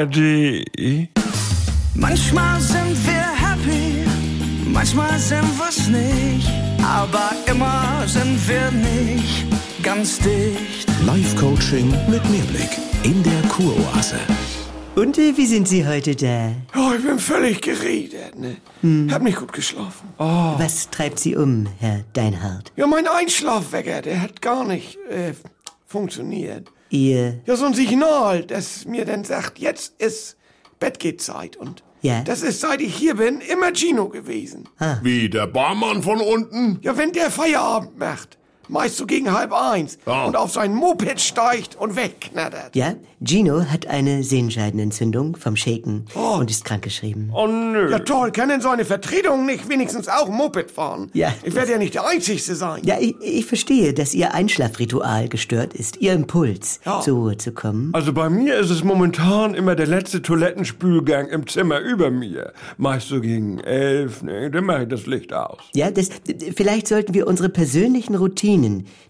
ARD. Manchmal sind wir happy, manchmal sind wir's nicht, aber immer sind wir nicht ganz dicht. Live-Coaching mit Mehrblick in der Kuroase. Und äh, wie sind Sie heute da? Oh, ich bin völlig geredet, ne? Hab nicht gut geschlafen. Was treibt Sie um, Herr Deinhardt? Ja, mein Einschlafwecker, der hat gar nicht äh, funktioniert. Ihr, Ja, so ein Signal, das mir dann sagt, jetzt ist Bettgehzeit. Und Ja. das ist, seit ich hier bin, immer Gino gewesen. Wie, der Barmann von unten? Ja, wenn der Feierabend macht, meist so gegen halb eins, Ja. und auf sein Moped steigt und wegknattert. ja, Gino hat eine Sehenscheidenentzündung vom Shaken und ist krankgeschrieben. Oh nö. Ja toll, kann denn so eine Vertretung nicht wenigstens auch Moped fahren? Ja. Ich werde ja nicht der Einzigste sein. Ja, ich, ich verstehe, dass Ihr Einschlafritual gestört ist, Ihr Impuls, Ja. zur Ruhe zu kommen. Also bei mir ist es momentan immer der letzte Toilettenspülgang im Zimmer über mir. Meist so gegen elf, ne, dann mache ich das Licht aus. Ja, das, vielleicht sollten wir unsere persönlichen Routinen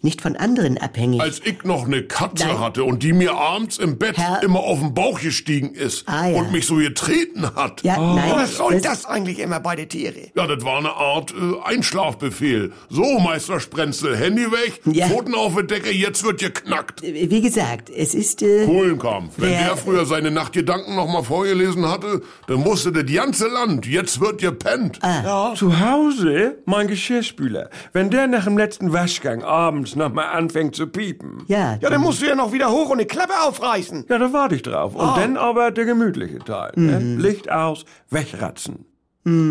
nicht von anderen abhängig. Als ich noch eine Katze Nein. hatte und die mir abends im Bett Herr- immer auf den Bauch gestiegen ist Ah, ja. und mich so getreten hat. ja, nein. Was soll das- das eigentlich immer bei den Tiere? Ja, das war eine Art äh, Einschlafbefehl. So, Meister Sprenzel, Handy weg, Ja. Pfoten auf die Decke, jetzt wird geknackt. Wie gesagt, es ist... Äh, Kohlenkampf. Wenn Wer- der früher seine Nachtgedanken noch mal vorgelesen hatte, dann wusste das ganze Land, jetzt wird gepennt. Ah. Zu Hause, mein Geschirrspüler, wenn der nach dem letzten Waschgang abends noch mal anfängt zu piepen. ja, Ja, dann musst du ja noch wieder hoch und eine Klappe aufreißen. Ja, da warte ich drauf. Und dann aber der gemütliche Teil. Ne? Licht aus, wegratzen.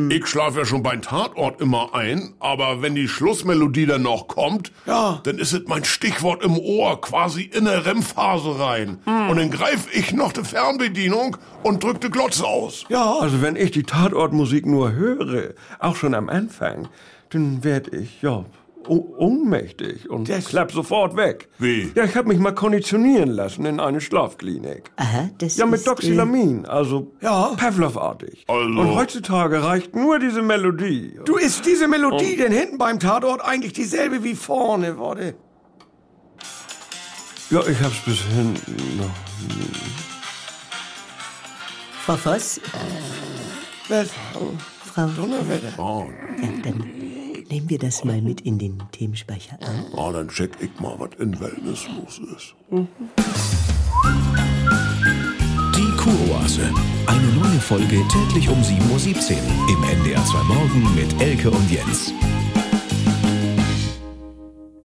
Ich schlafe ja schon beim Tatort immer ein, aber wenn die Schlussmelodie dann noch kommt, Ja. dann ist es mein Stichwort im Ohr, quasi in eine REM-Phase rein. Und dann greife ich noch die Fernbedienung und drück die Glotze aus. Ja. Also wenn ich die Tatortmusik nur höre, auch schon am Anfang, dann werd ich, ja, ohnmächtig und Das- klapp sofort weg. Wie? Ja, ich habe mich mal konditionieren lassen in eine Schlafklinik. Aha, das Ja, mit ist, äh, Doxylamin, also Ja. Pavlov-artig. Also- Und heutzutage reicht nur diese Melodie. Du ist diese Melodie denn hinten beim Tatort eigentlich dieselbe wie vorne, wurde? Ja, ich hab's bis hinten noch. Frau Voss, Was? Frau... Donnerwetter. Oh, Ja, dann nehmen wir das mal mit in den Themenspeicher auf. ah, dann check ich mal, was in Wellness los ist. Die Kuroase. Eine neue Folge täglich um 7.17 Uhr im NDR 2 Morgen mit Elke und Jens.